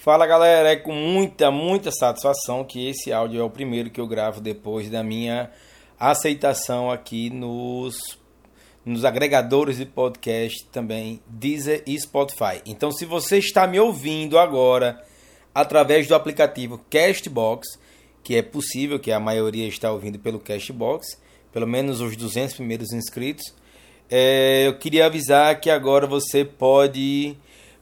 Fala galera, é com muita, muita satisfação que esse áudio é o primeiro que eu gravo depois da minha aceitação aqui nos, nos agregadores de podcast também, Deezer e Spotify. Então, se você está me ouvindo agora através do aplicativo Castbox, que é possível que a maioria está ouvindo pelo Castbox, pelo menos os 200 primeiros inscritos, é, eu queria avisar que agora você pode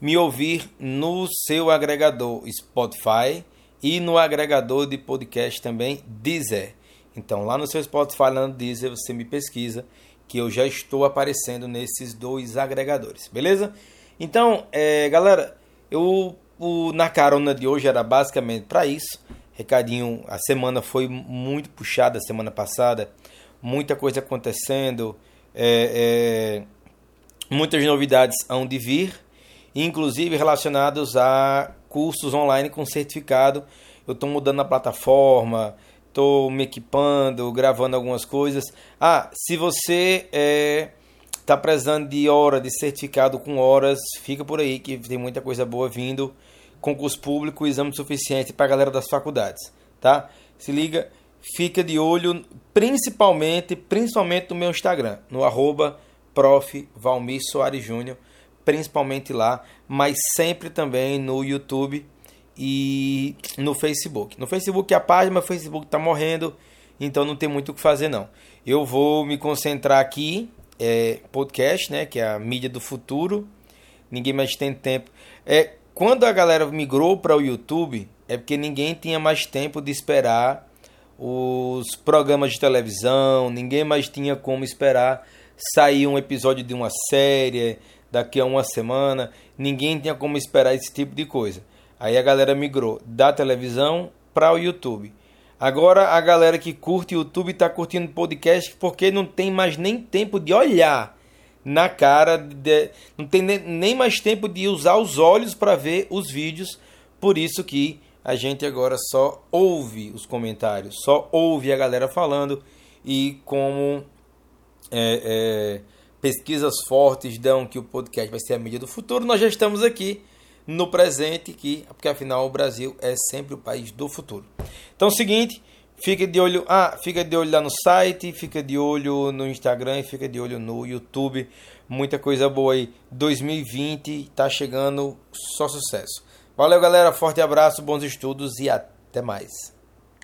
me ouvir no seu agregador Spotify e no agregador de podcast também Deezer. Então, lá no seu Spotify, lá no Deezer, você me pesquisa que eu já estou aparecendo nesses dois agregadores, beleza? Então, é, galera, eu o, na carona de hoje era basicamente para isso. Recadinho, a semana foi muito puxada, semana passada, muita coisa acontecendo, é, é, muitas novidades hão de vir inclusive relacionados a cursos online com certificado. Eu estou mudando a plataforma, estou me equipando, gravando algumas coisas. Ah, se você está é, tá precisando de hora, de certificado com horas, fica por aí que tem muita coisa boa vindo. Concurso público, exame suficiente para a galera das faculdades, tá? Se liga, fica de olho, principalmente, principalmente no meu Instagram, no arroba prof. Valmir Soares Júnior principalmente lá, mas sempre também no YouTube e no Facebook. No Facebook a página, mas o Facebook está morrendo, então não tem muito o que fazer não. Eu vou me concentrar aqui, é, podcast, né, que é a mídia do futuro. Ninguém mais tem tempo. É, quando a galera migrou para o YouTube, é porque ninguém tinha mais tempo de esperar os programas de televisão, ninguém mais tinha como esperar sair um episódio de uma série, daqui a uma semana, ninguém tinha como esperar esse tipo de coisa. Aí a galera migrou da televisão para o YouTube. Agora a galera que curte YouTube está curtindo podcast porque não tem mais nem tempo de olhar na cara, de, não tem nem mais tempo de usar os olhos para ver os vídeos. Por isso que a gente agora só ouve os comentários, só ouve a galera falando e como é, é, pesquisas fortes dão que o podcast vai ser a mídia do futuro, nós já estamos aqui no presente, que, porque afinal o Brasil é sempre o país do futuro. Então seguinte, fica de olho, ah, fica de olho lá no site, fica de olho no Instagram e fica de olho no YouTube. Muita coisa boa aí. 2020 tá chegando, só sucesso. Valeu, galera, forte abraço, bons estudos e até mais.